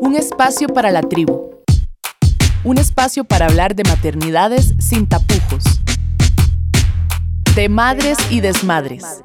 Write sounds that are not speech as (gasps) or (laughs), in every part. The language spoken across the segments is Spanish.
Un espacio para la tribu. Un espacio para hablar de maternidades sin tapujos. De madres y desmadres.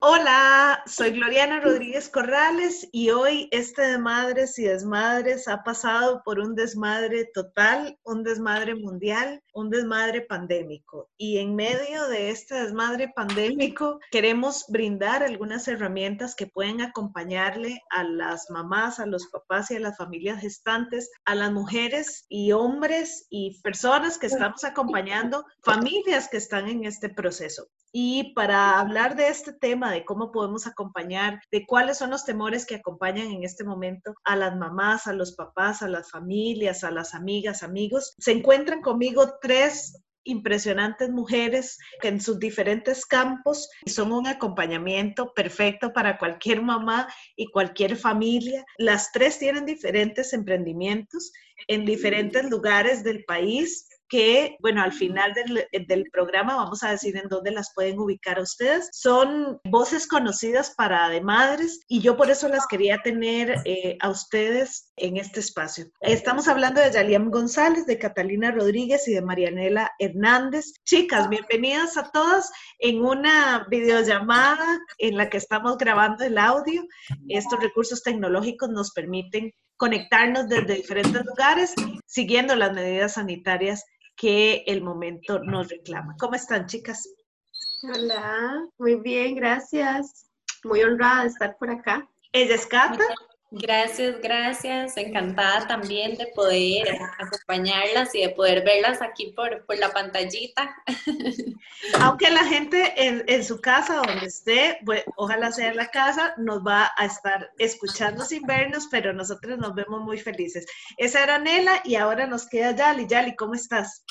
Hola, soy Gloriana Rodríguez Corrales y hoy este de Madres y Desmadres ha pasado por un desmadre total, un desmadre mundial, un desmadre pandémico. Y en medio de este desmadre pandémico queremos brindar algunas herramientas que pueden acompañarle a las mamás, a los papás y a las familias gestantes, a las mujeres y hombres y personas que estamos acompañando, familias que están en este proceso. Y para hablar de este tema, de cómo podemos acompañar, de cuáles son los temores que acompañan en este momento a las mamás, a los papás, a las familias, a las amigas, amigos, se encuentran conmigo tres impresionantes mujeres que en sus diferentes campos son un acompañamiento perfecto para cualquier mamá y cualquier familia. Las tres tienen diferentes emprendimientos en diferentes lugares del país que, bueno, al final del, programa vamos a decir en dónde las pueden ubicar a ustedes. Son voces conocidas para de madres y yo por eso las quería tener eh, a ustedes en este espacio. Estamos hablando de Yaliam González, de Catalina Rodríguez y de Marianela Hernández. Chicas, bienvenidas a todas en una videollamada en la que estamos grabando el audio. Estos recursos tecnológicos nos permiten conectarnos desde diferentes lugares siguiendo las medidas sanitarias que el momento nos reclama. ¿Cómo están, chicas? Hola, muy bien, gracias. Muy honrada de estar por acá. Ella es Cata. Gracias, gracias. Encantada también de poder acompañarlas y de poder verlas aquí por, por la pantallita. (laughs) Aunque la gente en, en, su casa, donde esté, ojalá sea la casa, nos va a estar escuchando sin vernos, pero nosotros nos vemos muy felices. Esa era Nela y ahora nos queda Yali. Yali, ¿cómo estás?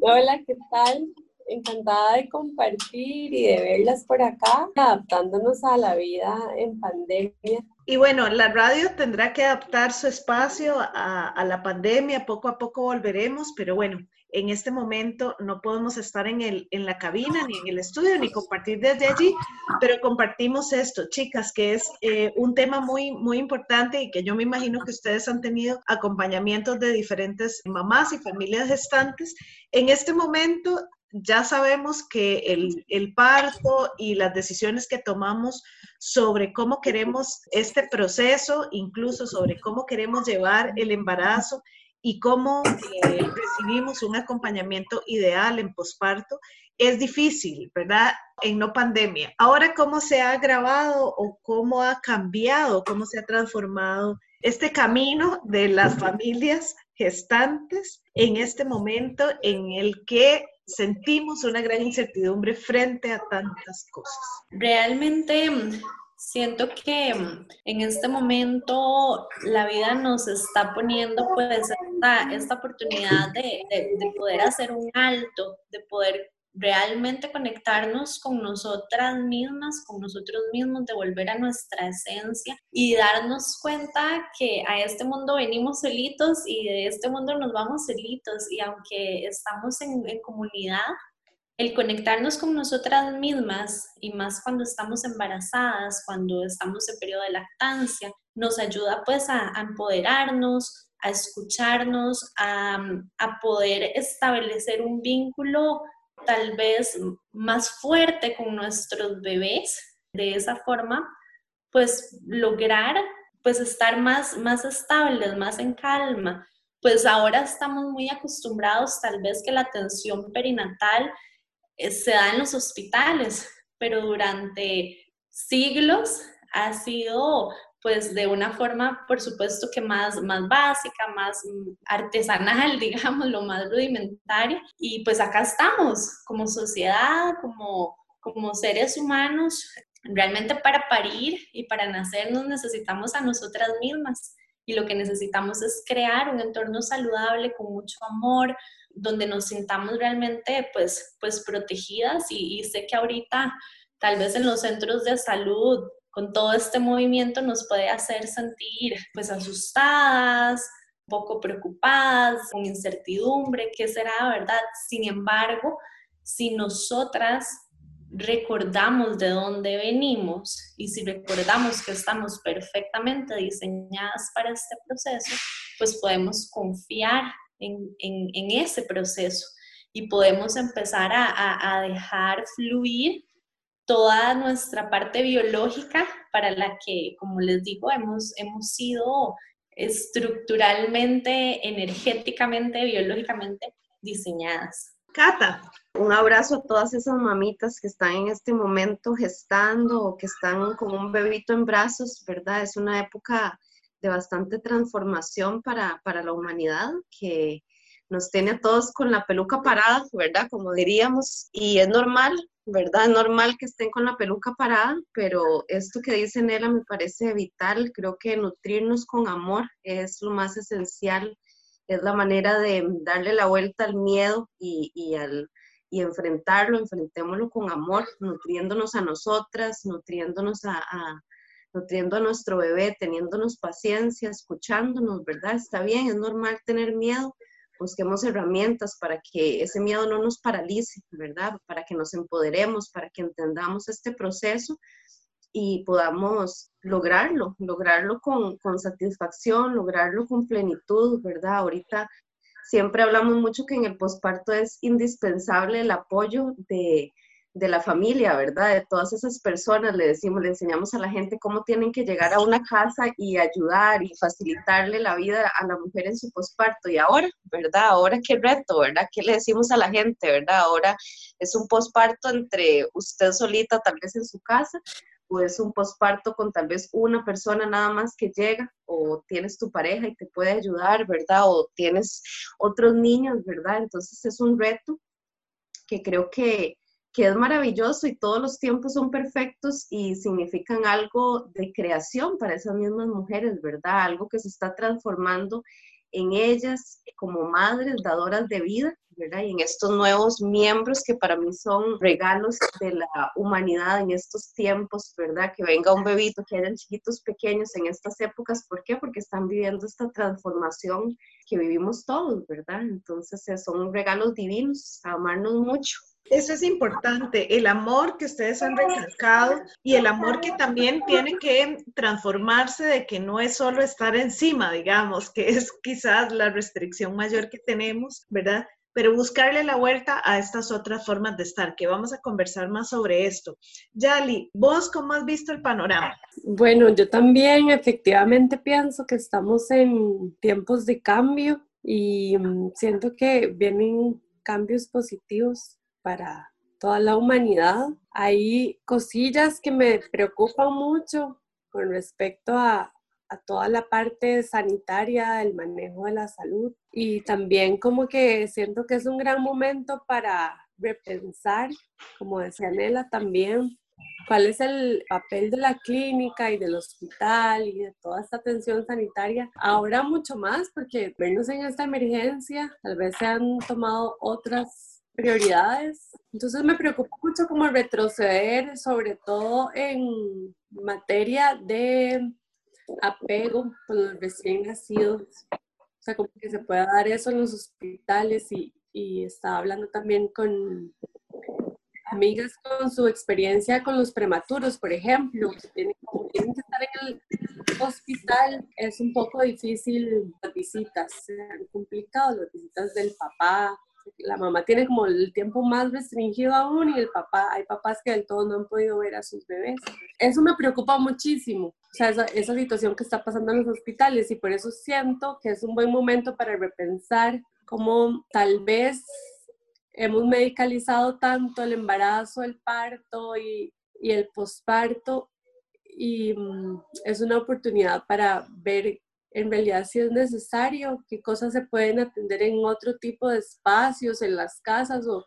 Hola, ¿qué tal? encantada de compartir y de verlas por acá, adaptándonos a la vida en pandemia. Y bueno, la radio tendrá que adaptar su espacio a, la pandemia, poco a poco volveremos, pero bueno, en este momento no podemos estar en, el, en la cabina ni en el estudio ni compartir desde allí, pero compartimos esto, chicas, que es eh, un tema muy, muy importante y que yo me imagino que ustedes han tenido acompañamientos de diferentes mamás y familias gestantes. En este momento ya sabemos que el, parto y las decisiones que tomamos sobre cómo queremos este proceso, incluso sobre cómo queremos llevar el embarazo y cómo eh, recibimos un acompañamiento ideal en posparto, es difícil, ¿verdad? En no pandemia. Ahora, ¿cómo se ha agravado o cómo ha cambiado, cómo se ha transformado este camino de las familias gestantes en este momento en el que sentimos una gran incertidumbre frente a tantas cosas. Realmente mm, siento que mm, en este momento la vida nos está poniendo pues esta, esta oportunidad de, de poder hacer un alto, de poder realmente conectarnos con nosotras mismas, con nosotros mismos, de volver a nuestra esencia y darnos cuenta que a este mundo venimos solitos y de este mundo nos vamos solitos. Y aunque estamos en, comunidad, el conectarnos con nosotras mismas y más cuando estamos embarazadas, cuando estamos en periodo de lactancia, nos ayuda pues a, empoderarnos, a escucharnos, a, a poder establecer un vínculo tal vez más fuerte con nuestros bebés, de esa forma, pues lograr pues estar más, más estables, más en calma. Pues ahora estamos muy acostumbrados tal vez que la atención perinatal eh, se da en los hospitales, pero durante siglos ha sido pues de una forma, por supuesto que más, más básica, más artesanal, (laughs) digamos, lo más rudimentario. Y pues acá estamos como sociedad, como, como seres humanos, realmente para parir y para nacer nos necesitamos a nosotras mismas. Y lo que necesitamos es crear un entorno saludable con mucho amor, donde nos sintamos realmente pues, pues protegidas. Y, y sé que ahorita tal vez en los centros de salud con todo este movimiento nos puede hacer sentir pues asustadas, un poco preocupadas, con incertidumbre, ¿qué será, verdad? Sin embargo, si nosotras recordamos de dónde venimos y si recordamos que estamos perfectamente diseñadas para este proceso, pues podemos confiar en, ese proceso y podemos empezar a, dejar fluir toda nuestra parte biológica para la que, como les digo, hemos, hemos sido estructuralmente, energéticamente, biológicamente diseñadas. Cata. Un abrazo a todas esas mamitas que están en este momento gestando o que están con un bebito en brazos, ¿verdad? Es una época de bastante transformación para, para la humanidad que nos tiene a todos con la peluca parada, ¿verdad? Como diríamos, y es normal, ¿verdad? Es normal que estén con la peluca parada, pero esto que dice Nela me parece vital, creo que nutrirnos con amor es lo más esencial es la manera de darle la vuelta al miedo y, y, al, y enfrentarlo, enfrentémoslo con amor, nutriéndonos a nosotras, nutriéndonos a, nutriendo a nuestro bebé, teniéndonos paciencia, escuchándonos, ¿verdad? Está bien, es normal tener miedo, busquemos herramientas para que ese miedo no nos paralice, ¿verdad? Para que nos empoderemos, para que entendamos este proceso y podamos lograrlo, lograrlo con, con, satisfacción, lograrlo con plenitud, ¿verdad? Ahorita siempre hablamos mucho que en el posparto es indispensable el apoyo de, de, la familia, ¿verdad? De todas esas personas, le decimos, le enseñamos a la gente cómo tienen que llegar a una casa y ayudar y facilitarle la vida a la mujer en su posparto. Y ahora, ¿verdad? Ahora qué reto, ¿verdad? ¿Qué le decimos a la gente, ¿verdad? Ahora es un posparto entre usted solita, tal vez en su casa, o es un posparto con tal vez una persona nada más que llega, o tienes tu pareja y te puede ayudar, ¿verdad? O tienes otros niños, ¿verdad? Entonces es un reto que creo que, que es maravilloso y todos los tiempos son perfectos y significan algo de creación para esas mismas mujeres, ¿verdad? Algo que se está transformando en ellas como madres dadoras de vida y en estos nuevos miembros que para mí son regalos de la humanidad en estos tiempos, ¿verdad? Que venga un bebito, que hayan chiquitos pequeños en estas épocas, ¿por qué? Porque están viviendo esta transformación que vivimos todos, ¿verdad? Entonces eh, son regalos divinos, amarnos mucho. Eso es importante, el amor que ustedes han recalcado y el amor que también tiene que transformarse de que no es solo estar encima, digamos, que es quizás la restricción mayor que tenemos, ¿verdad? pero buscarle la vuelta a estas otras formas de estar, que vamos a conversar más sobre esto. Yali, ¿vos cómo has visto el panorama? Bueno, yo también efectivamente pienso que estamos en tiempos de cambio y mm, siento que vienen cambios positivos para toda la humanidad. Hay cosillas que me preocupan mucho con respecto a, a toda la parte sanitaria, el manejo de la salud y también como que siento que es un gran momento para repensar, como decía Nela también, cuál es el papel de la clínica y del hospital y de toda esta atención sanitaria. Ahora mucho más porque menos en esta emergencia tal vez se han tomado otras prioridades. Entonces me preocupa mucho como retroceder, sobre todo en materia de apego con los recién nacidos. O sea, como que se pueda dar eso en los hospitales y, y estaba hablando también con amigas con su experiencia con los prematuros, por ejemplo, tienen, tienen que estar en el hospital, es un poco difícil las visitas, complicado las visitas del papá, la mamá tiene como el tiempo más restringido aún y el papá, hay papás que del todo no han podido ver a sus bebés. Eso me preocupa muchísimo, o sea, esa, esa situación que está pasando en los hospitales y por eso siento que es un buen momento para repensar cómo tal vez hemos medicalizado tanto el embarazo, el parto y, y el posparto y mm, es una oportunidad para ver en realidad si es necesario, qué cosas se pueden atender en otro tipo de espacios, en las casas o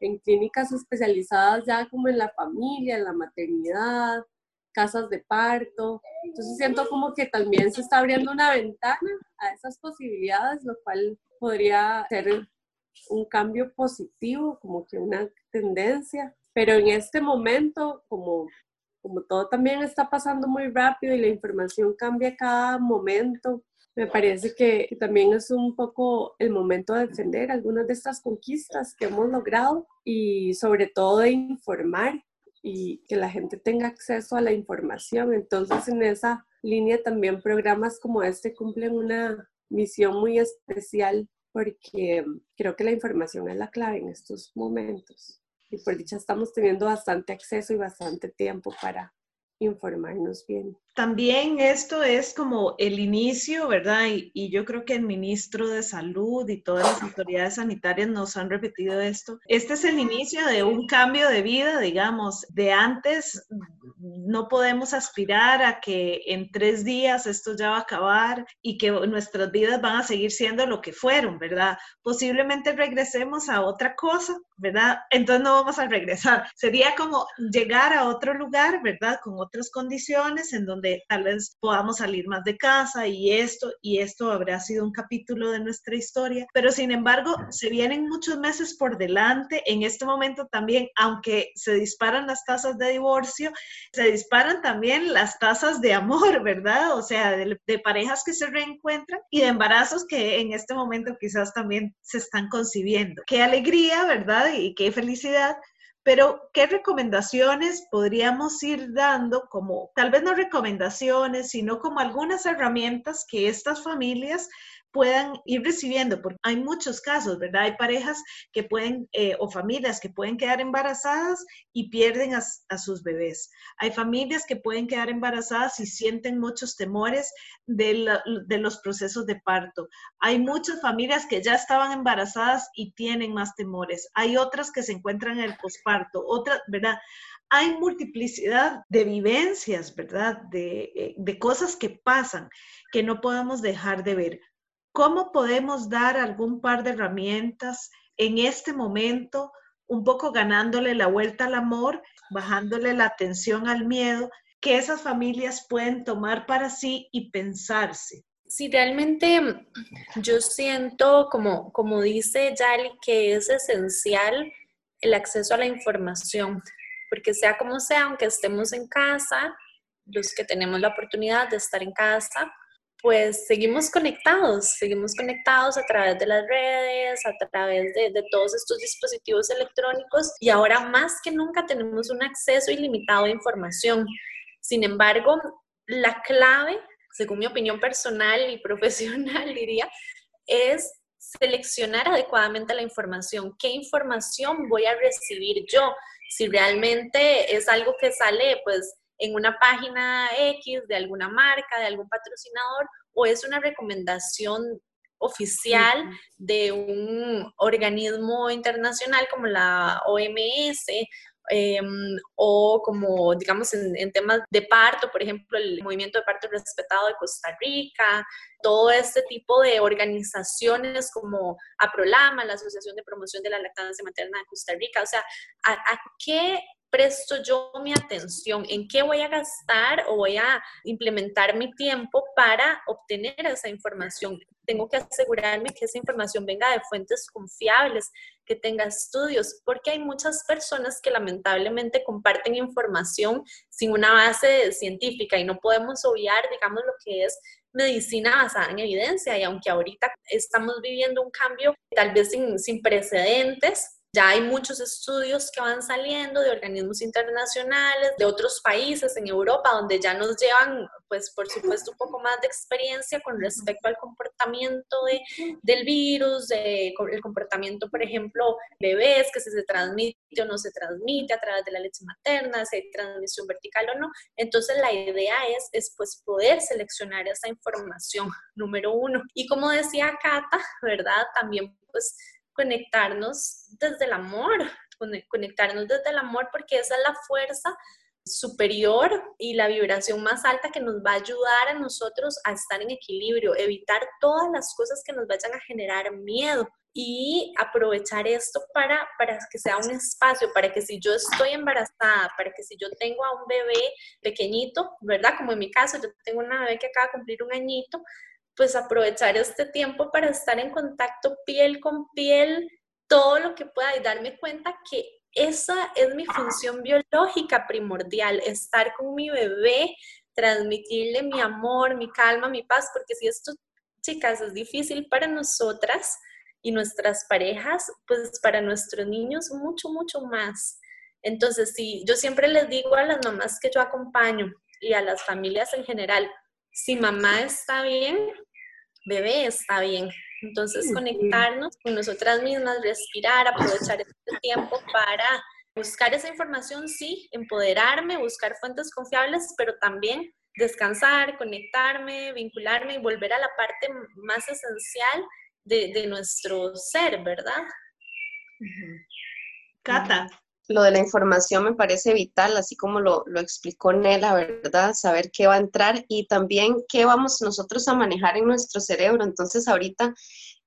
en clínicas especializadas ya como en la familia, en la maternidad, casas de parto. Entonces siento como que también se está abriendo una ventana a esas posibilidades, lo cual podría ser un cambio positivo, como que una tendencia. Pero en este momento, como como todo también está pasando muy rápido y la información cambia cada momento, me parece que, también es un poco el momento de defender algunas de estas conquistas que hemos logrado y sobre todo de informar y que la gente tenga acceso a la información. Entonces, en esa línea también programas como este cumplen una misión muy especial porque creo que la información es la clave en estos momentos. Y por dicha estamos teniendo bastante acceso y bastante tiempo para informarnos bien. También esto es como el inicio, ¿verdad? Y, yo creo que el ministro de Salud y todas las autoridades sanitarias nos han repetido esto. Este es el inicio de un cambio de vida, digamos. De antes no podemos aspirar a que en tres días esto ya va a acabar y que nuestras vidas van a seguir siendo lo que fueron, ¿verdad? Posiblemente regresemos a otra cosa, ¿verdad? Entonces no vamos a regresar. Sería como llegar a otro lugar, ¿verdad? Con otras condiciones en donde tal vez podamos salir más de casa y esto, y esto habrá sido un capítulo de nuestra historia, pero sin embargo se vienen muchos meses por delante. En este momento también, aunque se disparan las tasas de divorcio, se disparan también las tasas de amor, (laughs) ¿verdad? O sea, de, parejas que se reencuentran y de embarazos que en este momento quizás también se están concibiendo. Qué alegría, ¿verdad? Y qué felicidad pero, ¿qué recomendaciones podríamos ir dando como, tal vez no recomendaciones, sino como algunas herramientas que estas familias puedan ir recibiendo, porque hay muchos casos, ¿verdad? Hay parejas que pueden, eh, o familias que pueden quedar embarazadas y pierden a, sus bebés. Hay familias que pueden quedar embarazadas y sienten muchos temores de, de los procesos de parto. Hay muchas familias que ya estaban embarazadas y tienen más temores. Hay otras que se encuentran en el posparto, otras, ¿verdad? hay multiplicidad de vivencias, ¿verdad? De, eh, de, cosas que pasan que no podemos dejar de ver. ¿Cómo podemos dar algún par de herramientas en este momento, un poco ganándole la vuelta al amor, bajándole la atención al miedo, que esas familias pueden tomar para sí y pensarse? Sí, realmente yo siento, como, como dice Yali, que es esencial el acceso a la información, porque sea como sea, aunque estemos en casa, los que tenemos la oportunidad de estar en casa, pues seguimos conectados, seguimos conectados a través de las redes, a través de, todos estos dispositivos electrónicos y ahora más que nunca tenemos un acceso ilimitado a información. Sin embargo, la clave, según mi opinión personal y (laughs) profesional, diría, es seleccionar adecuadamente la información. ¿Qué información voy a recibir yo? Si realmente es algo que sale, pues en una página X de alguna marca, de algún patrocinador, o es una recomendación oficial de un organismo internacional como la OMS em, o como, digamos, en, temas de parto, por ejemplo, el movimiento de parto respetado de Costa Rica, todo este tipo de organizaciones como APROLAMA, la Asociación de Promoción de la Lactancia Materna de Costa Rica, o sea, a qué presto yo mi atención, en qué voy a gastar o voy a implementar mi tiempo para obtener esa información. Tengo que asegurarme que esa información venga de fuentes confiables, que tenga estudios, porque hay muchas personas que lamentablemente comparten información sin una base científica y no podemos obviar, digamos, lo que es medicina basada en evidencia. Y aunque ahorita estamos viviendo un cambio tal vez sin, sin precedentes, ya hay muchos estudios que van saliendo de organismos internacionales, de otros países en Europa, donde ya nos llevan, pues por supuesto, un poco más de experiencia con respecto al comportamiento de, del virus, de, el comportamiento, por ejemplo, bebés, que si se transmite o no se transmite a través de la leche materna, si hay transmisión vertical o no. Entonces la idea es, es pues poder seleccionar esa información, número uno. Y como decía Cata, ¿verdad? También pues conectarnos desde el amor, conectarnos desde el amor porque esa es la fuerza superior y la vibración más alta que nos va a ayudar a nosotros a estar en equilibrio, evitar todas las cosas que nos vayan a generar miedo y aprovechar esto para, para que sea un espacio, para que si yo estoy embarazada, para que si yo tengo a un bebé pequeñito, ¿verdad? Como en mi caso, yo tengo una bebé que acaba de cumplir un añito, pues aprovechar este tiempo para estar en contacto piel con piel, todo lo que pueda y darme cuenta que esa es mi función biológica primordial, estar con mi bebé, transmitirle mi amor, mi calma, mi paz, porque si esto, chicas, es difícil para nosotras y nuestras parejas, pues para nuestros niños mucho, mucho más. Entonces, si yo siempre les digo a las mamás que yo acompaño y a las familias en general, si mamá está bien, bebé está bien. Entonces, conectarnos con nosotras mismas, respirar, aprovechar este tiempo para buscar esa información, sí, empoderarme, buscar fuentes confiables, pero también descansar, conectarme, vincularme y volver a la parte más esencial de, nuestro ser, ¿verdad? Cata. Lo de la información me parece vital, así como lo, lo explicó Nela, ¿verdad? Saber qué va a entrar y también qué vamos nosotros a manejar en nuestro cerebro. Entonces, ahorita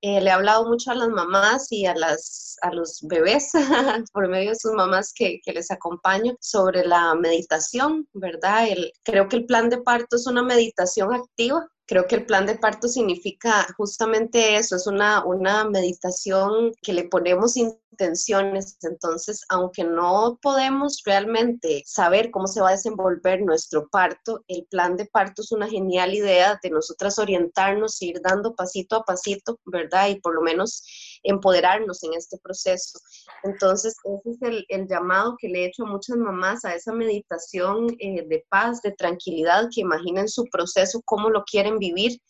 eh, le he hablado mucho a las mamás y a, las, a los bebés (laughs) por medio de sus mamás que, que, les acompaño sobre la meditación, ¿verdad? El, creo que el plan de parto es una meditación activa Creo que el plan de parto significa justamente eso, es una, una meditación que le ponemos intenciones. Entonces, aunque no podemos realmente saber cómo se va a desenvolver nuestro parto, el plan de parto es una genial idea de nosotras orientarnos, ir dando pasito a pasito, ¿verdad? Y por lo menos empoderarnos en este proceso. Entonces, ese es el, llamado que le he hecho a muchas mamás a esa meditación eh, de paz, de tranquilidad, que imaginen su proceso, cómo lo quieren vivir,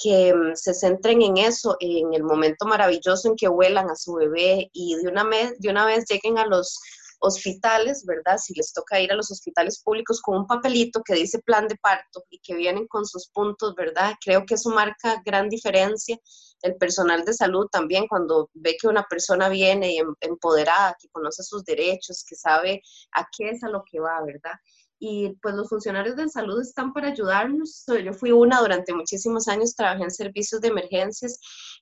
que mm, se centren en eso, en el momento maravilloso en que vuelan a su bebé y de una vez, de una vez lleguen a los hospitales, ¿verdad? Si les toca ir a los hospitales públicos con un papelito que dice plan de parto y que vienen con sus puntos, ¿verdad? Creo que eso marca gran diferencia. El personal de salud también, cuando ve que una persona viene em, empoderada, que conoce sus derechos, que sabe a qué es a lo que va, ¿verdad? y pues los funcionarios de salud están para ayudarnos. Yo fui una durante muchísimos años, trabajé en servicios de emergencias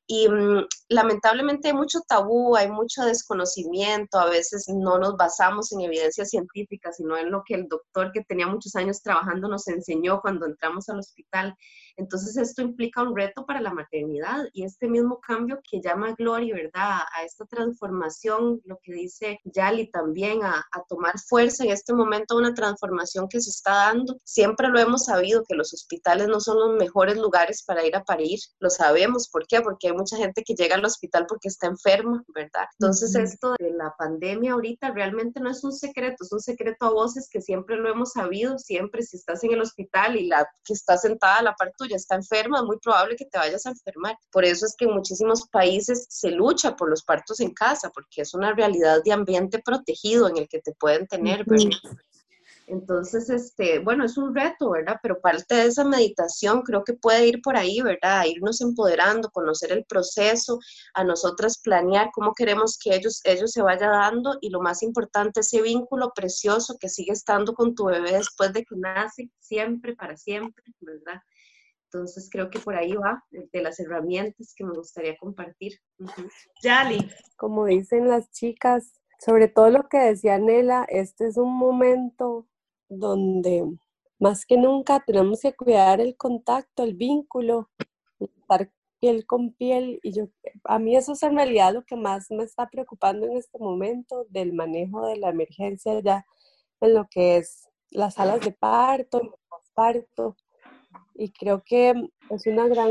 y mm, lamentablemente hay mucho tabú, hay mucho desconocimiento, a veces no nos basamos en evidencia científica, sino en lo que el doctor que tenía muchos años trabajando nos enseñó cuando entramos al hospital. Entonces esto implica un reto para la maternidad y este mismo cambio que llama Gloria, ¿verdad? A esta transformación, lo que dice Yali también, a, a tomar fuerza en este momento, una transformación que se está dando. Siempre lo hemos sabido que los hospitales no son los mejores lugares para ir a parir, lo sabemos, ¿por qué? Porque hay mucha gente que llega al hospital porque está enferma, ¿verdad? Entonces esto de la pandemia ahorita realmente no es un secreto, es un secreto a voces que siempre lo hemos sabido, siempre si estás en el hospital y la que está sentada a la parte ya está enferma, es muy probable que te vayas a enfermar. Por eso es que en muchísimos países se lucha por los partos en casa, porque es una realidad de ambiente protegido en el que te pueden tener, Entonces, este, bueno, es un reto, ¿verdad? Pero parte de esa meditación creo que puede ir por ahí, ¿verdad? irnos empoderando, conocer el proceso, a nosotras planear cómo queremos que ellos, ellos se vaya dando y lo más importante, ese vínculo precioso que sigue estando con tu bebé después de que nace, siempre, para siempre, ¿verdad? Entonces creo que por ahí va de las herramientas que me gustaría compartir. Yali. Como dicen las chicas, sobre todo lo que decía Nela, este es un momento donde más que nunca tenemos que cuidar el contacto, el vínculo, estar piel con piel. Y yo, a mí eso es en realidad lo que más me está preocupando en este momento del manejo de la emergencia ya en lo que es las salas de parto, el parto, y creo que es una gran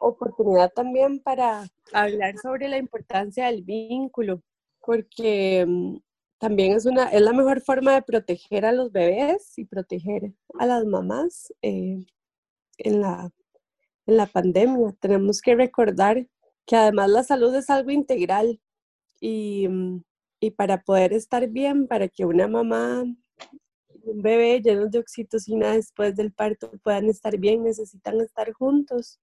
oportunidad también para hablar sobre la importancia del vínculo, porque mm, también es, una, es la mejor forma de proteger a los bebés y proteger a las mamás eh, en, la, en la pandemia. Tenemos que recordar que además la salud es algo integral y, mm, y para poder estar bien, para que una mamá un bebé lleno de oxitocina después del parto puedan estar bien, necesitan estar juntos,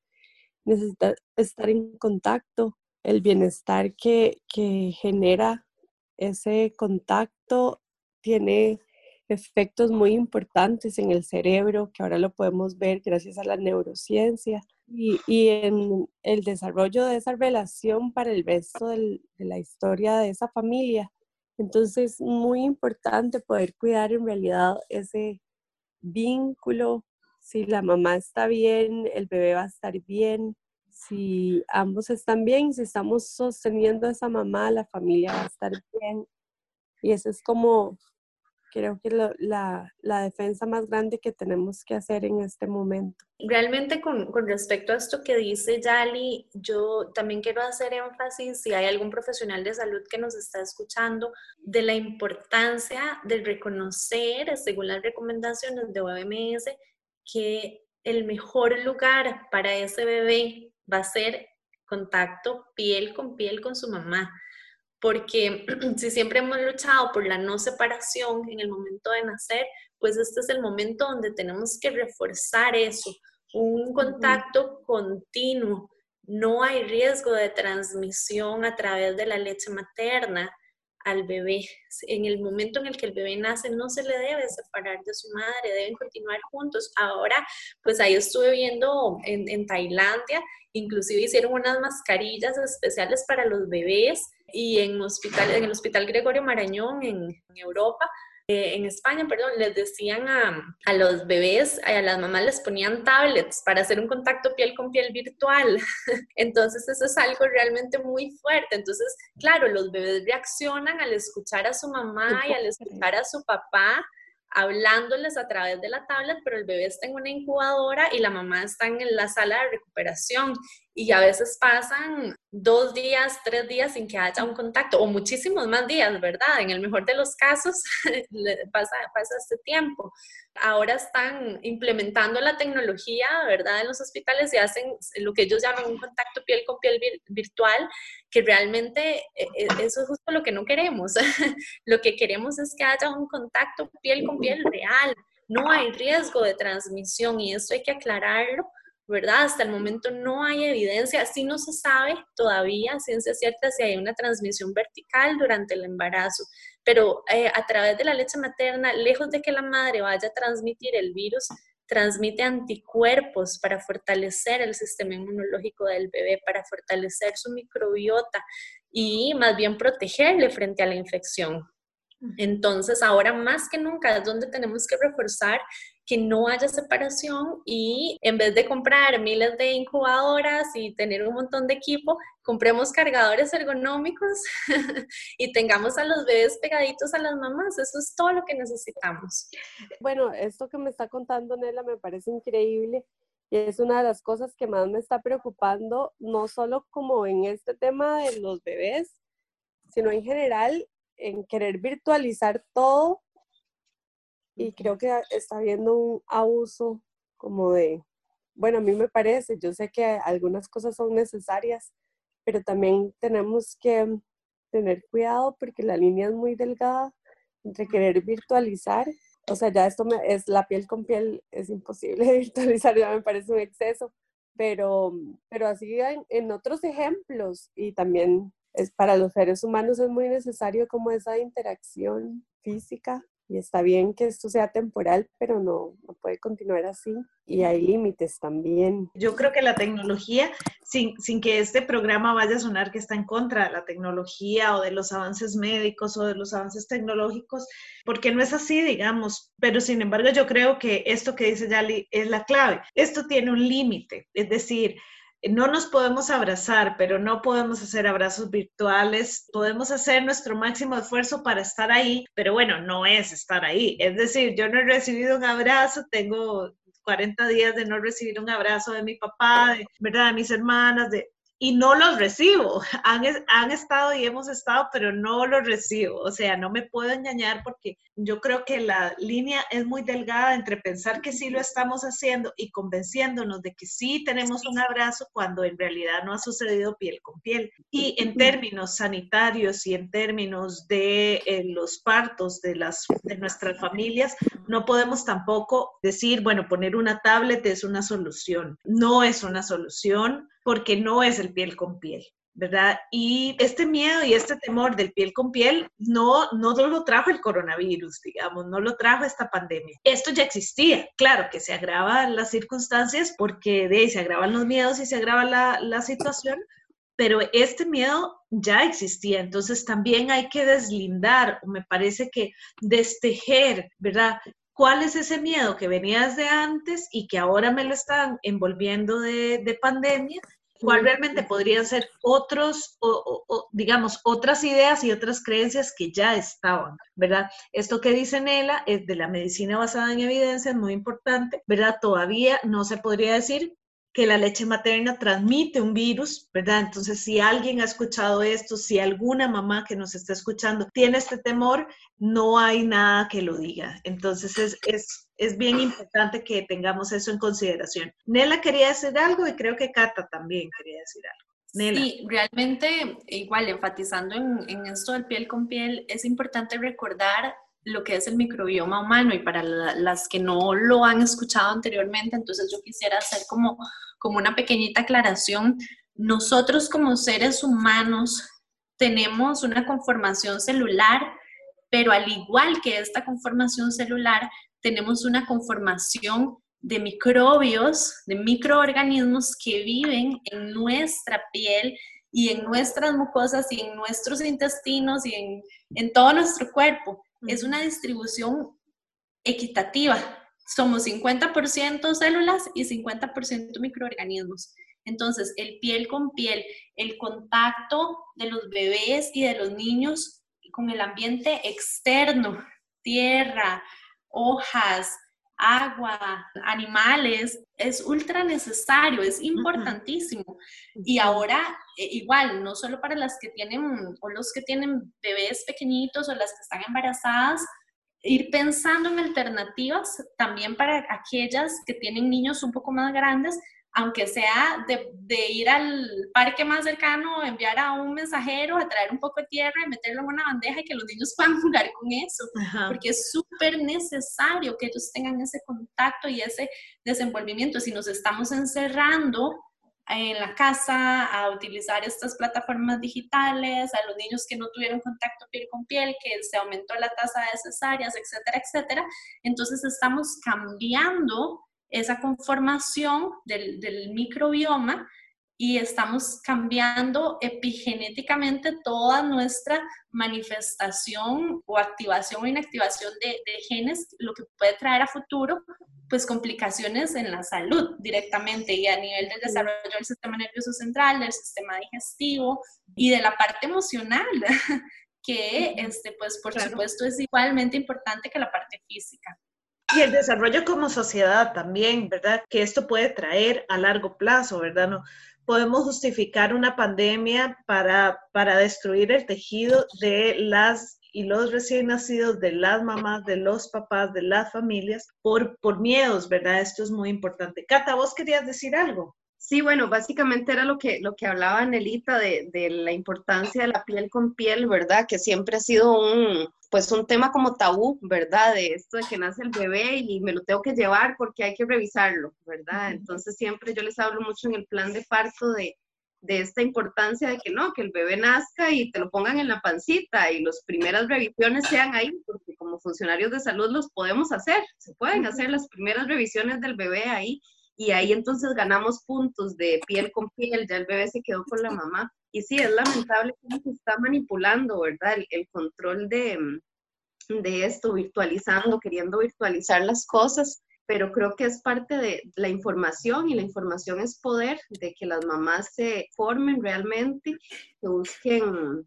necesitan estar en contacto. El bienestar que, que genera ese contacto tiene efectos muy importantes en el cerebro, que ahora lo podemos ver gracias a la neurociencia, y, y en el desarrollo de esa relación para el resto de la historia de esa familia. Entonces, muy importante poder cuidar en realidad ese vínculo. Si la mamá está bien, el bebé va a estar bien. Si ambos están bien, si estamos sosteniendo a esa mamá, la familia va a estar bien. Y eso es como creo que la, la, defensa más grande que tenemos que hacer en este momento. Realmente con, con, respecto a esto que dice Yali, yo también quiero hacer énfasis, si hay algún profesional de salud que nos está escuchando, de la importancia de reconocer, según las recomendaciones de OMS, que el mejor lugar para ese bebé va a ser contacto piel con piel con su mamá porque (clears throat) si siempre hemos luchado por la no separación en el momento de nacer, pues este es el momento donde tenemos que reforzar eso, un contacto continuo. No hay riesgo de transmisión a través de la leche materna al bebé. En el momento en el que el bebé nace, no se le debe separar de su madre, deben continuar juntos. Ahora, pues ahí estuve viendo en, en Tailandia, inclusive hicieron unas mascarillas especiales para los bebés y en, hospital, en el Hospital Gregorio Marañón en, Europa, eh, en España, perdón, les decían a, a, los bebés, a las mamás les ponían tablets para hacer un contacto piel con piel virtual. (laughs) Entonces eso es algo realmente muy fuerte. Entonces, claro, los bebés reaccionan al escuchar a su mamá y al escuchar a su papá hablándoles a través de la tablet, pero el bebé está en una incubadora y la mamá está en la sala de recuperación y a veces pasan dos días, tres días sin que haya un contacto o muchísimos más días, ¿verdad? En el mejor de los casos (laughs) pasa, pasa este tiempo. Ahora están implementando la tecnología, ¿verdad? En los hospitales y hacen lo que ellos llaman un contacto piel con piel virtual, que realmente eh, eh, eso es justo lo que no queremos. (laughs) lo que queremos es que haya un contacto piel con piel real. No hay riesgo de transmisión y eso hay que aclararlo ¿verdad? Hasta el momento no hay evidencia, sí no se sabe todavía, ciencia cierta, si hay una transmisión vertical durante el embarazo, pero eh, a través de la leche materna, lejos de que la madre vaya a transmitir el virus, transmite anticuerpos para fortalecer el sistema inmunológico del bebé, para fortalecer su microbiota y más bien protegerle frente a la infección. Entonces, ahora más que nunca es donde tenemos que reforzar que no haya separación y en vez de comprar miles de incubadoras y tener un montón de equipo, compremos cargadores ergonómicos (laughs) y tengamos a los bebés pegaditos a las mamás. Eso es todo lo que necesitamos. Bueno, esto que me está contando Nela me parece increíble y es una de las cosas que más me está preocupando, no solo como en este tema de los bebés, sino en general en querer virtualizar todo y creo que está habiendo un abuso como de, bueno, a mí me parece, yo sé que algunas cosas son necesarias, pero también tenemos que tener cuidado porque la línea es muy delgada entre querer virtualizar, o sea, ya esto me, es la piel con piel, es imposible (laughs) virtualizar, ya me parece un exceso, pero, pero así en, en otros ejemplos y también es para los seres humanos es muy necesario como esa interacción física y está bien que esto sea temporal, pero no, puede continuar así y hay límites también. Yo creo que la tecnología, sin, sin, que este programa vaya a sonar que está en contra de la tecnología o de los avances médicos o de los avances tecnológicos, porque no es así, digamos, pero sin embargo yo creo que esto que dice Yali es la clave. Esto tiene un límite, es decir, no nos podemos abrazar, pero no podemos hacer abrazos virtuales. Podemos hacer nuestro máximo esfuerzo para estar ahí, pero bueno, no es estar ahí. Es decir, yo no he recibido un abrazo, tengo 40 días de no recibir un abrazo de mi papá, de, ¿verdad? de mis hermanas, de, y no los recibo. Han, han, estado y hemos estado, pero no los recibo. O sea, no me puedo engañar porque yo creo que la línea es muy delgada entre pensar que sí lo estamos haciendo y convenciéndonos de que sí tenemos un abrazo cuando en realidad no ha sucedido piel con piel. Y en términos sanitarios y en términos de eh, los partos de, las, de nuestras familias, no podemos tampoco decir, bueno, poner una tablet es una solución. No es una solución porque no es el piel con piel. ¿Verdad? Y este miedo y este temor del piel con piel no, no lo trajo el coronavirus, digamos, no lo trajo esta pandemia. Esto ya existía, claro que se agravan las circunstancias porque de ahí se agravan los miedos y se agrava la, la situación, pero este miedo ya existía, entonces también hay que deslindar, me parece que destejer, ¿verdad? ¿Cuál es ese miedo que venía desde antes y que ahora me lo están envolviendo de, de pandemia? Cuál realmente podrían ser otros, o, digamos, otras ideas y otras creencias que ya estaban, ¿verdad? Esto que dice Nela es de la medicina basada en evidencia, es muy importante, ¿verdad? Todavía no se podría decir que la leche materna transmite un virus, ¿verdad? Entonces, si alguien ha escuchado esto, si alguna mamá que nos está escuchando tiene este temor, no hay nada que lo diga. Entonces, es, es, es bien importante que tengamos eso en consideración. Nela quería decir algo y creo que Cata también quería decir algo. Nela. Sí, realmente, igual, enfatizando en, en esto del piel con piel, es importante recordar lo que es el microbioma humano y para las que no lo han escuchado anteriormente, entonces yo quisiera hacer como, como una pequeñita aclaración. Nosotros como seres humanos tenemos una conformación celular, pero al igual que esta conformación celular, tenemos una conformación de microbios, de microorganismos que viven en nuestra piel y en nuestras mucosas y en nuestros intestinos y en, en todo nuestro cuerpo es una distribución equitativa. Somos 50% células y 50% microorganismos. Entonces, el piel con piel, el contacto de los bebés y de los niños con el ambiente externo, tierra, hojas, agua, animales, es ultra necesario, es importantísimo. Y ahora, eh, igual, no solo para las que tienen o los que tienen bebés pequeñitos o las que están embarazadas, ir pensando en alternativas también para aquellas que tienen niños un poco más grandes aunque sea de, ir al parque más cercano, enviar a un mensajero a traer un poco de tierra y meterlo en una bandeja y que los niños (laughs) puedan jugar con eso, porque es súper necesario que ellos tengan ese contacto y ese desenvolvimiento. Si nos estamos encerrando en la casa a utilizar estas plataformas digitales, a los niños que no tuvieron contacto piel con piel, que se aumentó la tasa de cesáreas, etcétera, etcétera, entonces estamos cambiando esa conformación del, microbioma y estamos cambiando epigenéticamente toda nuestra manifestación o activación o inactivación de, genes, lo que puede traer a futuro pues complicaciones en la salud directamente y a nivel del desarrollo del sistema nervioso central, del sistema digestivo y de la parte emocional, (laughs) que este, pues por supuesto es igualmente importante que la parte física. Y el desarrollo como sociedad también, ¿verdad? Que esto puede traer a largo plazo, ¿verdad? No podemos justificar una pandemia para, para destruir el tejido de las y los recién nacidos, de las mamás, de los papás, de las familias, por, por miedos, ¿verdad? Esto es muy importante. Cata, vos querías decir algo. Sí, bueno, básicamente era lo que, lo que hablaba Anelita de, de, la importancia de la piel con piel, ¿verdad? Que siempre ha sido un, pues un tema como tabú, ¿verdad? De esto de que nace el bebé y me lo tengo que llevar porque hay que revisarlo, ¿verdad? Entonces siempre yo les hablo mucho en el plan de parto de, de esta importancia de que no, que el bebé nazca y te lo pongan en la pancita y las primeras revisiones sean ahí, porque como funcionarios de salud los podemos hacer, se pueden hacer las primeras revisiones del bebé ahí y ahí entonces ganamos puntos de piel con piel, ya el bebé se quedó con la mamá. Y sí, es lamentable cómo se está manipulando, ¿verdad? El, control de, de esto, virtualizando, queriendo virtualizar las cosas, pero creo que es parte de la información y la información es poder, de que las mamás se formen realmente, que busquen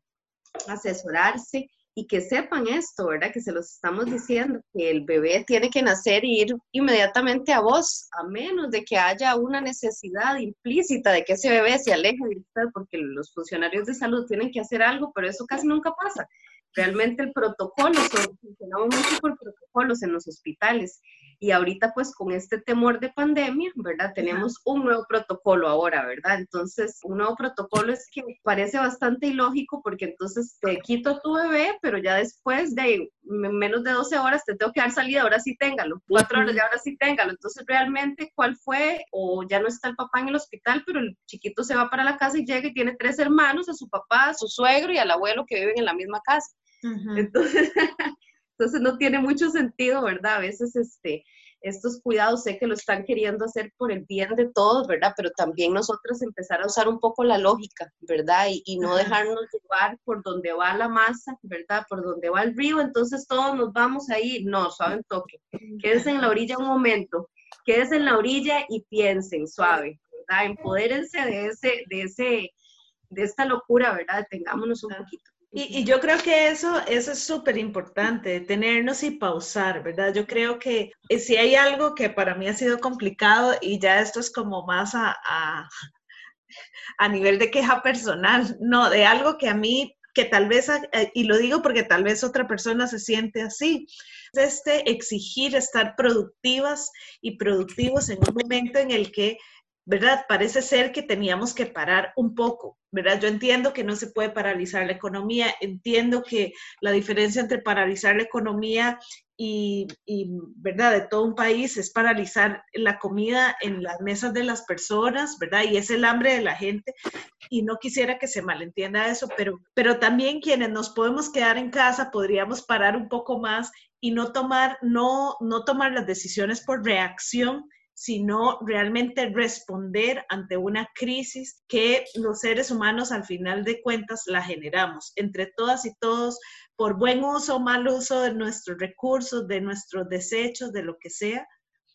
asesorarse y que sepan esto, ¿verdad? Que se los estamos diciendo, que el bebé tiene que nacer y ir inmediatamente a vos, a menos de que haya una necesidad implícita de que ese bebé se aleje de usted, porque los funcionarios de salud tienen que hacer algo, pero eso casi nunca pasa. Realmente el protocolo, funcionamos mucho por protocolos en los hospitales y ahorita pues con este temor de pandemia, ¿verdad? Tenemos un nuevo protocolo ahora, ¿verdad? Entonces, un nuevo protocolo es que parece bastante ilógico porque entonces te quito a tu bebé, pero ya después de menos de 12 horas te tengo que dar salida, ahora sí téngalo, cuatro horas ya ahora sí téngalo. Entonces, realmente, ¿cuál fue? O ya no está el papá en el hospital, pero el chiquito se va para la casa y llega y tiene tres hermanos, a su papá, a su suegro y al abuelo que viven en la misma casa. Entonces... (laughs) Entonces no tiene mucho sentido, ¿verdad? A veces este, estos cuidados sé que lo están queriendo hacer por el bien de todos, ¿verdad? Pero también nosotros empezar a usar un poco la lógica, ¿verdad? Y, no dejarnos llevar por donde va la masa, ¿verdad? Por donde va el río, entonces todos nos vamos a ir. No, suave toque. Quédense en la orilla un momento, quédense en la orilla y piensen suave, ¿verdad? Empodérense de, ese, de, ese, de esta locura, ¿verdad? Tengámonos un poquito. Y, yo creo que eso, eso es súper importante, detenernos y pausar, ¿verdad? Yo creo que eh, si hay algo que para mí ha sido complicado y ya esto es como más a, a, a nivel de queja personal, no, de algo que a mí que tal vez, eh, y lo digo porque tal vez otra persona se siente así, es este exigir estar productivas y productivos en un momento en el que ¿verdad? Parece ser que teníamos que parar un poco, ¿verdad? Yo entiendo que no se puede paralizar la economía, entiendo que la diferencia entre paralizar la economía y, ¿verdad? De todo un país es paralizar la comida en las mesas de las personas, ¿verdad? Y es el hambre de la gente. Y no quisiera que se malentienda eso, pero, pero también quienes nos podemos quedar en casa podríamos parar un poco más y no tomar, no, no tomar las decisiones por reacción, sino realmente responder ante una crisis que los seres humanos al final de cuentas la generamos entre todas y todos por buen uso o mal uso de nuestros recursos, de nuestros desechos, de lo que sea,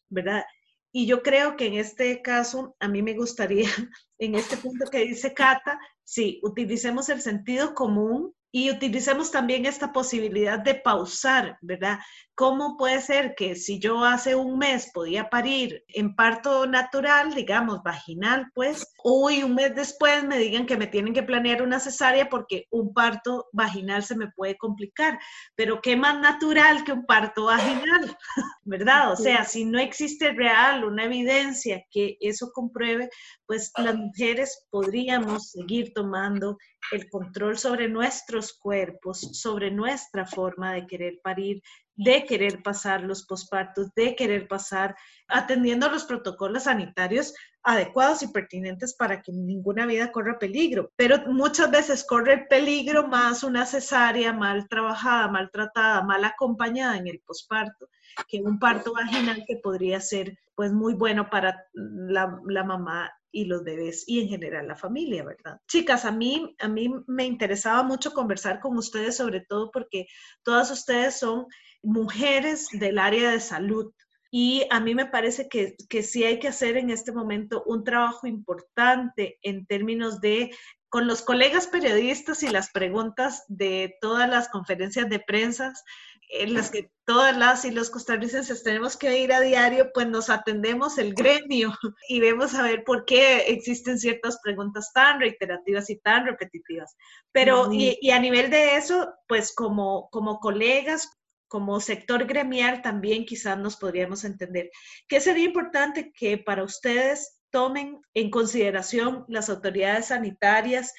¿verdad? Y yo creo que en este caso, a mí me gustaría, (laughs) en este punto que dice Cata, sí, utilicemos el sentido común y utilicemos también esta posibilidad de pausar, ¿verdad? ¿Cómo puede ser que si yo hace un mes podía parir en parto natural, digamos, vaginal, pues, hoy un mes después me digan que me tienen que planear una cesárea porque un parto vaginal se me puede complicar? Pero qué más natural que un parto vaginal, (laughs) ¿verdad? O sea, si no existe real una evidencia que eso compruebe, pues las mujeres podríamos seguir tomando el control sobre nuestros cuerpos, sobre nuestra forma de querer parir, de querer pasar los pospartos, de querer pasar atendiendo los protocolos sanitarios adecuados y pertinentes para que ninguna vida corra peligro. Pero muchas veces corre el peligro más una cesárea mal trabajada, maltratada, mal acompañada en el posparto que un parto vaginal que podría ser pues muy bueno para la, la mamá y los bebés y en general la familia, ¿verdad? Chicas, a mí, a mí me interesaba mucho conversar con ustedes, sobre todo porque todas ustedes son mujeres del área de salud. Y a mí me parece que, que sí hay que hacer en este momento un trabajo importante en términos de con los colegas periodistas y las preguntas de todas las conferencias de prensa en las que todas las y los costarricenses tenemos que ir a diario, pues nos atendemos el gremio (laughs) y vemos a ver por qué existen ciertas preguntas tan reiterativas y tan repetitivas. Pero, y, y, a nivel de eso, pues como, como colegas, como sector gremial también quizás nos podríamos entender. ¿Qué sería importante que para ustedes tomen en consideración las autoridades sanitarias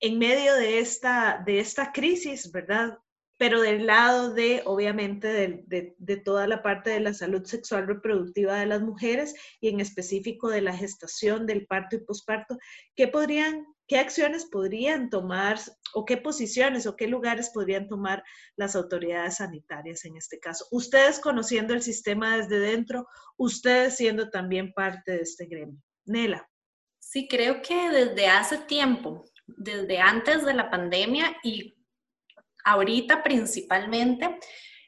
en medio de esta, de esta crisis, ¿verdad? Pero del lado de, obviamente, de, toda la parte de la salud sexual reproductiva de las mujeres y en específico de la gestación, del parto y posparto, ¿qué podrían, qué acciones podrían tomar o qué posiciones o qué lugares podrían tomar las autoridades sanitarias en este caso? Ustedes conociendo el sistema desde dentro, ustedes siendo también parte de este gremio. Nela. Sí, creo que desde hace tiempo, desde antes de la pandemia y ahorita principalmente,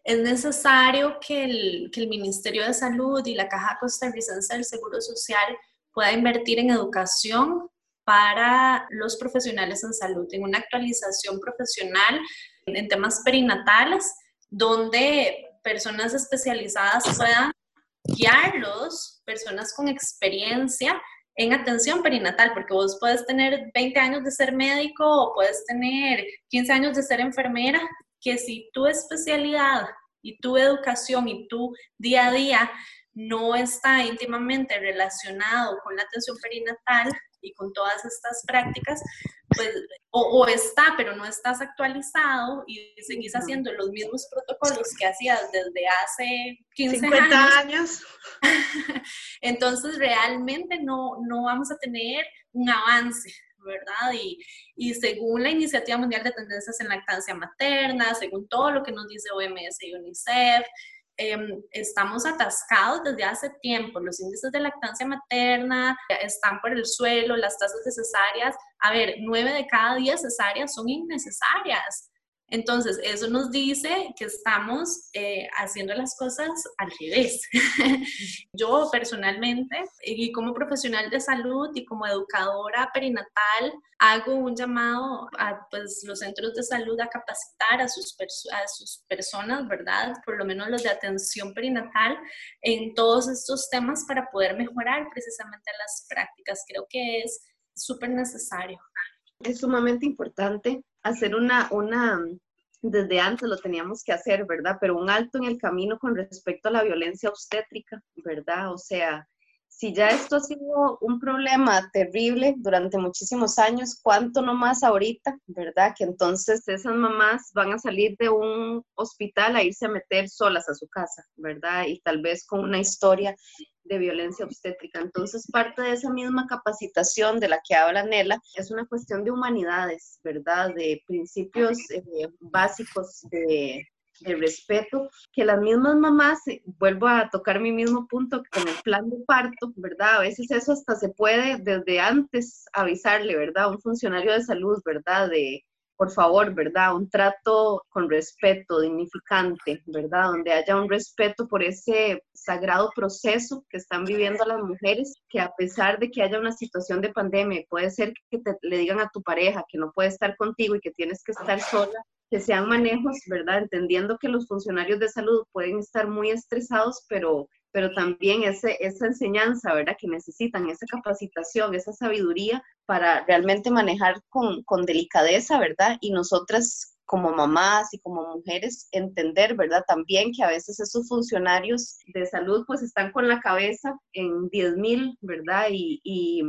es necesario que el, que el, Ministerio de Salud y la Caja Costarricense del Seguro Social pueda invertir en educación para los profesionales en salud, en una actualización profesional en temas perinatales, donde personas especializadas puedan guiarlos, personas con experiencia en atención perinatal, porque vos puedes tener 20 años de ser médico o puedes tener 15 años de ser enfermera, que si tu especialidad y tu educación y tu día a día no está íntimamente relacionado con la atención perinatal, y con todas estas prácticas, pues, o, está, pero no estás actualizado y seguís haciendo los mismos protocolos que hacías desde hace 15 50 años. (laughs) Entonces, realmente no, no vamos a tener un avance, ¿verdad? Y, y, según la Iniciativa Mundial de Tendencias en Lactancia Materna, según todo lo que nos dice OMS y UNICEF, Em, estamos atascados desde hace tiempo. Los índices de lactancia materna están por el suelo, las tasas de cesáreas. A ver, nueve de cada diez cesáreas son innecesarias. Entonces, eso nos dice que estamos eh, haciendo las cosas al revés. (laughs) Yo personalmente, y como profesional de salud y como educadora perinatal, hago un llamado a pues, los centros de salud a capacitar a sus, a sus personas, ¿verdad? Por lo menos los de atención perinatal, en todos estos temas para poder mejorar precisamente las prácticas. Creo que es súper necesario. Es sumamente importante hacer una, una, desde antes lo teníamos que hacer, ¿verdad? Pero un alto en el camino con respecto a la violencia obstétrica, ¿verdad? O sea, si ya esto ha sido un problema terrible durante muchísimos años, ¿cuánto no más ahorita, verdad? Que entonces esas mamás van a salir de un hospital a irse a meter solas a su casa, ¿verdad? Y tal vez con una historia de violencia obstétrica. Entonces, parte de esa misma capacitación de la que habla Nela es una cuestión de humanidades, ¿verdad? De principios eh, básicos de, de respeto, que las mismas mamás, eh, vuelvo a tocar mi mismo punto con el plan de parto, ¿verdad? A veces eso hasta se puede desde antes avisarle, ¿verdad? Un funcionario de salud, ¿verdad? De, por favor, ¿verdad? Un trato con respeto, dignificante, ¿verdad? Donde haya un respeto por ese sagrado proceso que están viviendo las mujeres, que a pesar de que haya una situación de pandemia, puede ser que te, le digan a tu pareja que no puede estar contigo y que tienes que estar sola, que sean manejos, ¿verdad? Entendiendo que los funcionarios de salud pueden estar muy estresados, pero, pero también ese, esa enseñanza, ¿verdad? Que necesitan, esa capacitación, esa sabiduría para realmente manejar con, con delicadeza, ¿verdad? Y nosotras como mamás y como mujeres entender, ¿verdad? También que a veces esos funcionarios de salud pues están con la cabeza en 10 mil, ¿verdad? Y, y,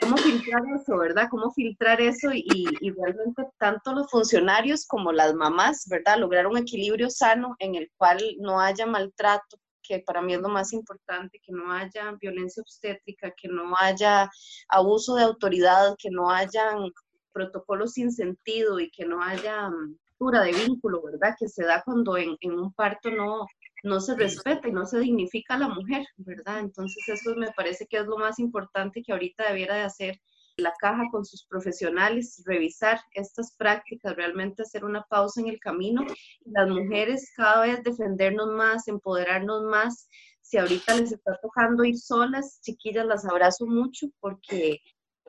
cómo filtrar eso, ¿verdad? Cómo filtrar eso y, y, realmente tanto los funcionarios como las mamás, ¿verdad? Lograr un equilibrio sano en el cual no haya maltrato, que para mí es lo más importante, que no haya violencia obstétrica, que no haya abuso de autoridad, que no haya protocolos sin sentido y que no haya cura de vínculo, ¿verdad? Que se da cuando en, en un parto no, no se respeta y no se dignifica a la mujer, ¿verdad? Entonces eso me parece que es lo más importante que ahorita debiera de hacer la caja con sus profesionales, revisar estas prácticas, realmente hacer una pausa en el camino las mujeres cada vez defendernos más, empoderarnos más. Si ahorita les está tocando ir solas, chiquillas, las abrazo mucho porque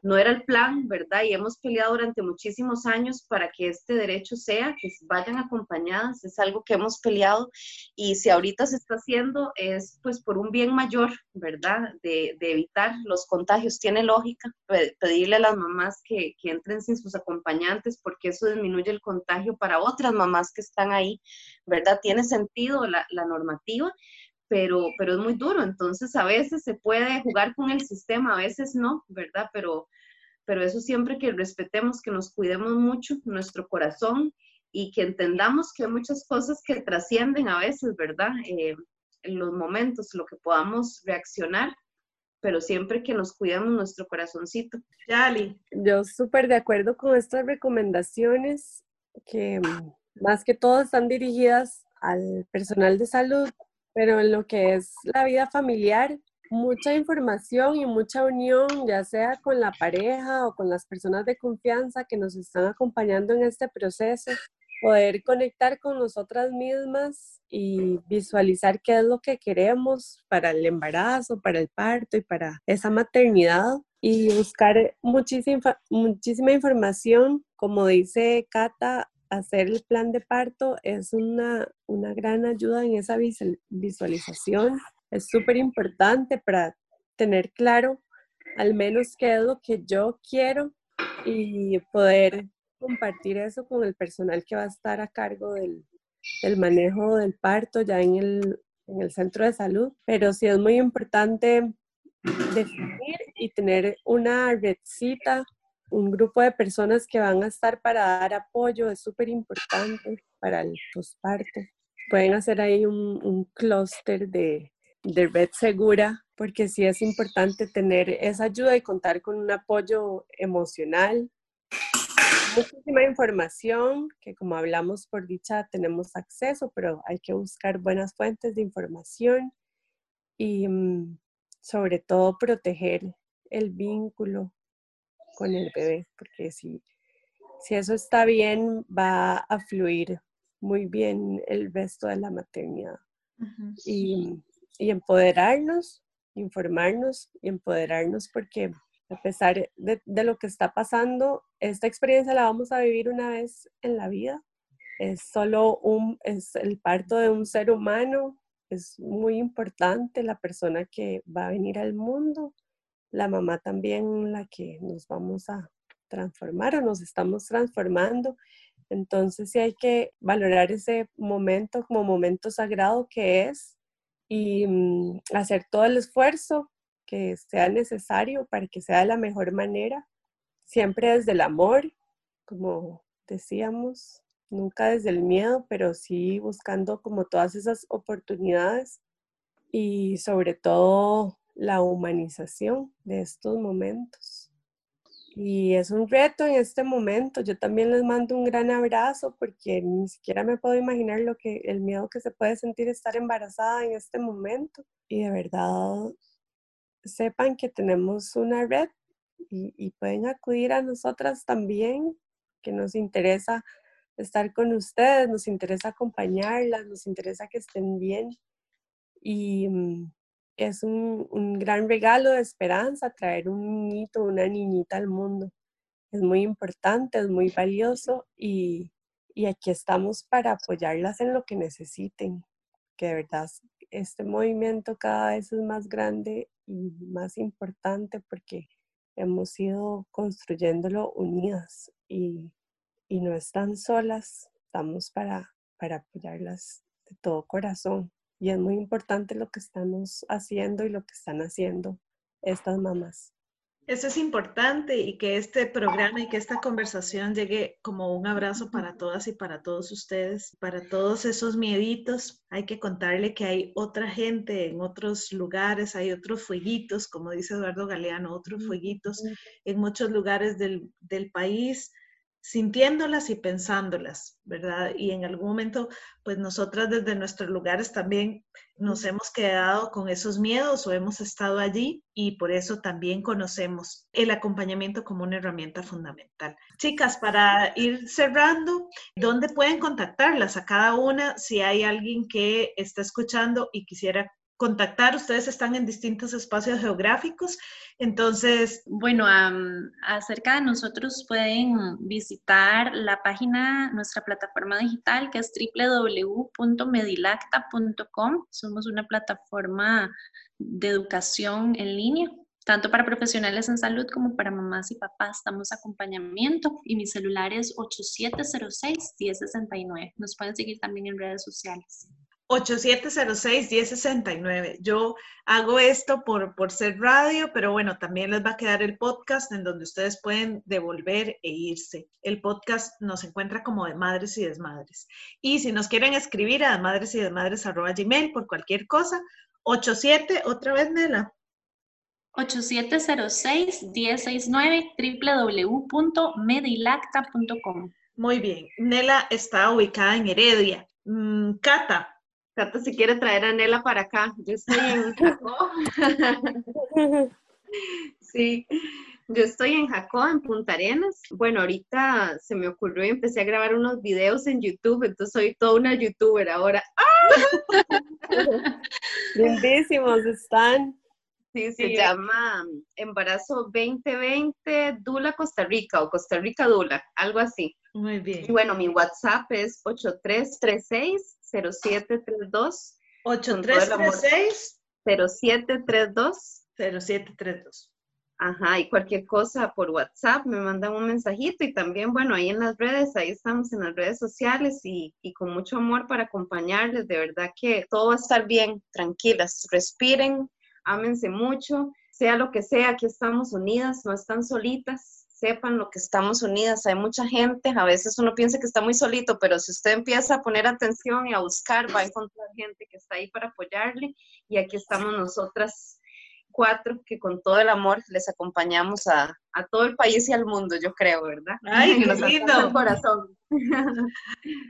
no era el plan, ¿verdad? Y hemos peleado durante muchísimos años para que este derecho sea, que vayan acompañadas, es algo que hemos peleado y si ahorita se está haciendo es pues por un bien mayor, ¿verdad? De, evitar los contagios. Tiene lógica pedirle a las mamás que, entren sin sus acompañantes porque eso disminuye el contagio para otras mamás que están ahí, ¿verdad? Tiene sentido la normativa, pero, pero es muy duro. Entonces, a veces se puede jugar con el sistema, a veces no, ¿verdad? Pero, pero eso siempre que respetemos, que nos cuidemos mucho nuestro corazón y que entendamos que hay muchas cosas que trascienden a veces, ¿verdad? Eh, en los momentos, lo que podamos reaccionar, pero siempre que nos cuidemos nuestro corazoncito. Yali. Yo súper de acuerdo con estas recomendaciones que más que todo están dirigidas al personal de salud, pero en lo que es la vida familiar, mucha información y mucha unión, ya sea con la pareja o con las personas de confianza que nos están acompañando en este proceso, poder conectar con nosotras mismas y visualizar qué es lo que queremos para el embarazo, para el parto y para esa maternidad y buscar muchísima, muchísima información, como dice Cata, hacer el plan de parto es una, una gran ayuda en esa visualización. Es súper importante para tener claro al menos qué es lo que yo quiero y poder compartir eso con el personal que va a estar a cargo del, del manejo del parto ya en el, en el centro de salud. Pero sí es muy importante definir y tener una redcita un grupo de personas que van a estar para dar apoyo es súper importante para el posparto. Pueden hacer ahí un, un clúster de, de red segura, porque sí es importante tener esa ayuda y contar con un apoyo emocional. Muchísima información que como hablamos por dicha tenemos acceso, pero hay que buscar buenas fuentes de información y mm, sobre todo proteger el vínculo con el bebé, porque si, si eso está bien, va a fluir muy bien el resto de la maternidad. y, empoderarnos, informarnos y empoderarnos porque a pesar de, de, lo que está pasando, esta experiencia la vamos a vivir una vez en la vida. Es solo un, es el parto de un ser humano, es muy importante la persona que va a venir al mundo, la mamá también la que nos vamos a transformar o nos estamos transformando. Entonces sí hay que valorar ese momento como momento sagrado que es y mm, hacer todo el esfuerzo que sea necesario para que sea de la mejor manera, siempre desde el amor, como decíamos, nunca desde el miedo, pero sí buscando como todas esas oportunidades y sobre todo la humanización de estos momentos. Y es un reto en este momento. Yo también les mando un gran abrazo porque ni siquiera me puedo imaginar lo que el miedo que se puede sentir estar embarazada en este momento. Y de verdad sepan que tenemos una red y, y pueden acudir a nosotras también, que nos interesa estar con ustedes, nos interesa acompañarlas, nos interesa que estén bien. Y mm, es un, un, gran regalo de esperanza traer un niñito, una niñita al mundo. Es muy importante, es muy valioso y, y aquí estamos para apoyarlas en lo que necesiten. Que de verdad este movimiento cada vez es más grande y más importante porque hemos ido construyéndolo unidas y, y no están solas, estamos para, para apoyarlas de todo corazón. Y es muy importante lo que estamos haciendo y lo que están haciendo estas mamás. Eso es importante y que este programa y que esta conversación llegue como un abrazo para todas y para todos ustedes, para todos esos mieditos. Hay que contarle que hay otra gente en otros lugares, hay otros fueguitos, como dice Eduardo Galeano, otros fueguitos en muchos lugares del, del país sintiéndolas y pensándolas, ¿verdad? Y en algún momento, pues nosotras desde nuestros lugares también nos hemos quedado con esos miedos o hemos estado allí y por eso también conocemos el acompañamiento como una herramienta fundamental. Chicas, para ir cerrando, ¿dónde pueden contactarlas a cada una si hay alguien que está escuchando y quisiera contactar. Ustedes están en distintos espacios geográficos, entonces... Bueno, acerca de nosotros pueden visitar la página, nuestra plataforma digital que es www.medilacta.com. Somos una plataforma de educación en línea tanto para profesionales en salud como para mamás y papás. Damos acompañamiento y mi celular es 8706-1069. Nos pueden seguir también en redes sociales. 8706-1069. Yo hago esto por, por ser radio, pero bueno, también les va a quedar el podcast en donde ustedes pueden devolver e irse. El podcast nos encuentra como de madres y desmadres. Y si nos quieren escribir a madres y desmadres arroba gmail por cualquier cosa, 87, otra vez, Nela. 8706-1069 www.medilacta.com. Muy bien. Nela está ubicada en Heredia. Mm, Cata, Cata si quiere traer a Nela para acá. Yo estoy en (laughs) Jacó. sí, yo estoy en Jacó, en Punta Arenas. Bueno, ahorita se me ocurrió y empecé a grabar unos videos en YouTube, entonces soy toda una youtuber ahora. (laughs) Lindísimos están. Sí, se llama Embarazo 2020 Dula Costa Rica o Costa Rica Dula, algo así. Muy bien. Y bueno, mi WhatsApp es 8336 0732. 8336 0732. 0732. Ajá, y cualquier cosa por WhatsApp me mandan un mensajito y también, bueno, ahí en las redes, ahí estamos en las redes sociales y, y, con mucho amor para acompañarles. De verdad que todo va a estar bien, tranquilas, respiren, ámense mucho, sea lo que sea, aquí estamos unidas, no están solitas sepan lo que estamos unidas. Hay mucha gente, a veces uno piensa que está muy solito, pero si usted empieza a poner atención y a buscar, va a encontrar gente que está ahí para apoyarle. Y aquí estamos nosotras cuatro que con todo el amor les acompañamos a, a todo el país y al mundo, yo creo, ¿verdad? ¡Ay, (laughs) qué lindo! corazón. (laughs)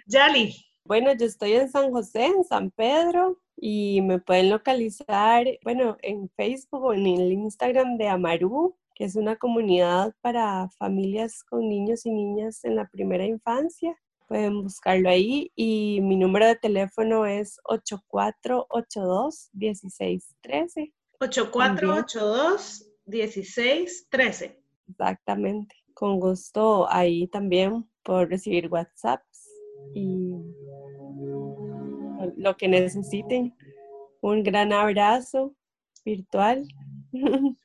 Yali. Bueno, yo estoy en San José, en San Pedro, y me pueden localizar, bueno, en Facebook o en el Instagram de Amaru, que es una comunidad para familias con niños y niñas en la primera infancia. Pueden buscarlo ahí y mi número de teléfono es 8482-1613. 8482-1613. Exactamente. Con gusto ahí también puedo recibir WhatsApps y lo que necesiten. Un gran abrazo virtual. (laughs)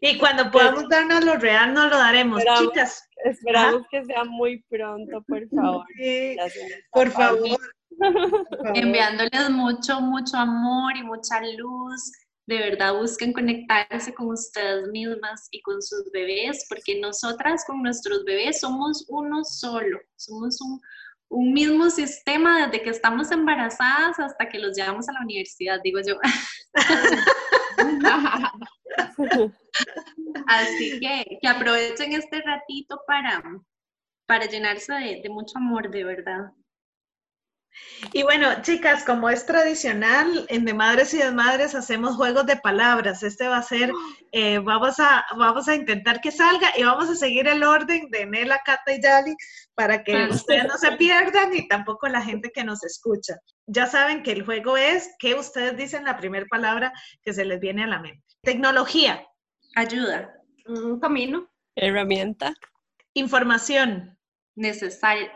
y cuando podamos darnos lo real, nos lo daremos, esperamos, chicas. Esperamos que sea muy pronto, por favor. por favor. (laughs) Enviándoles mucho, mucho amor y mucha luz. De verdad busquen conectarse con ustedes mismas y con sus bebés, porque nosotras con nuestros bebés somos uno solo, somos un, un mismo sistema desde que estamos embarazadas hasta que los llevamos a la universidad, digo yo. (laughs) (laughs) Así que, que aprovechen este ratito para, para llenarse de, de mucho amor, de verdad. Y bueno, chicas, como es tradicional, en De Madres y Desmadres hacemos juegos de palabras. Este va a ser, (gasps) eh, vamos, a, vamos a intentar que salga y vamos a seguir el orden de Nela, Cata y Yali para que ustedes no se pierdan y tampoco la gente que nos escucha. Ya saben que el juego es que ustedes dicen la primera palabra que se les viene a la mente. Tecnología. Ayuda. Un camino. Herramienta. Información. Necesario.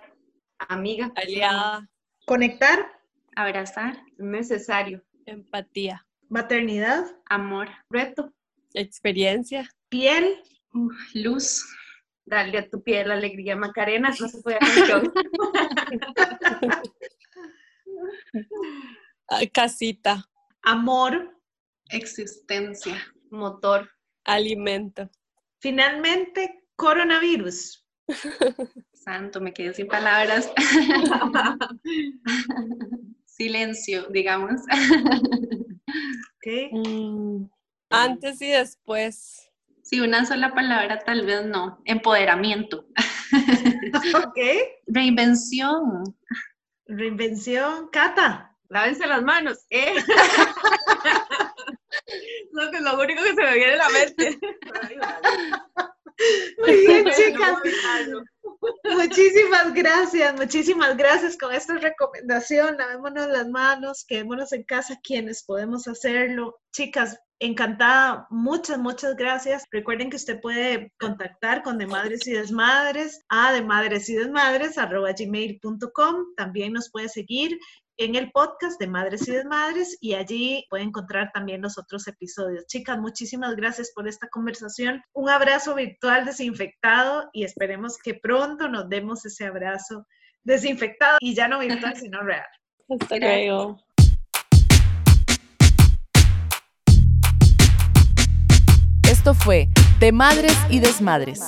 Amiga. Aliada. Conectar. Abrazar. Necesario. Empatía. Maternidad. Amor. Reto. Experiencia. Piel. Uh, luz. Darle a tu piel alegría, Macarena. No se puede canción. (laughs) (laughs) (laughs) Casita. Amor. Existencia. Motor. Alimento. Finalmente, coronavirus. (laughs) Santo, me quedé sin palabras. (laughs) Silencio, digamos. Okay. Mm, antes y después. Sí, una sola palabra tal vez no. Empoderamiento. ok. Reinvención. Reinvención. Cata. Lávense las manos. ¿eh? (laughs) no, que es lo único que se me viene a la mente. Muy bien, chicas. Muchísimas gracias, muchísimas gracias con esta recomendación. Lavémonos las manos, quedémonos en casa quienes podemos hacerlo. Chicas, encantada, muchas, muchas gracias. Recuerden que usted puede contactar con De Madres y Desmadres a de madres y desmadres arroba gmail.com. También nos puede seguir en el podcast de Madres y Desmadres y allí puede encontrar también los otros episodios. Chicas, muchísimas gracias por esta conversación. Un abrazo virtual desinfectado y esperemos que pronto nos demos ese abrazo desinfectado y ya no virtual, (laughs) sino real. Hasta luego. Esto fue De Madres y Desmadres.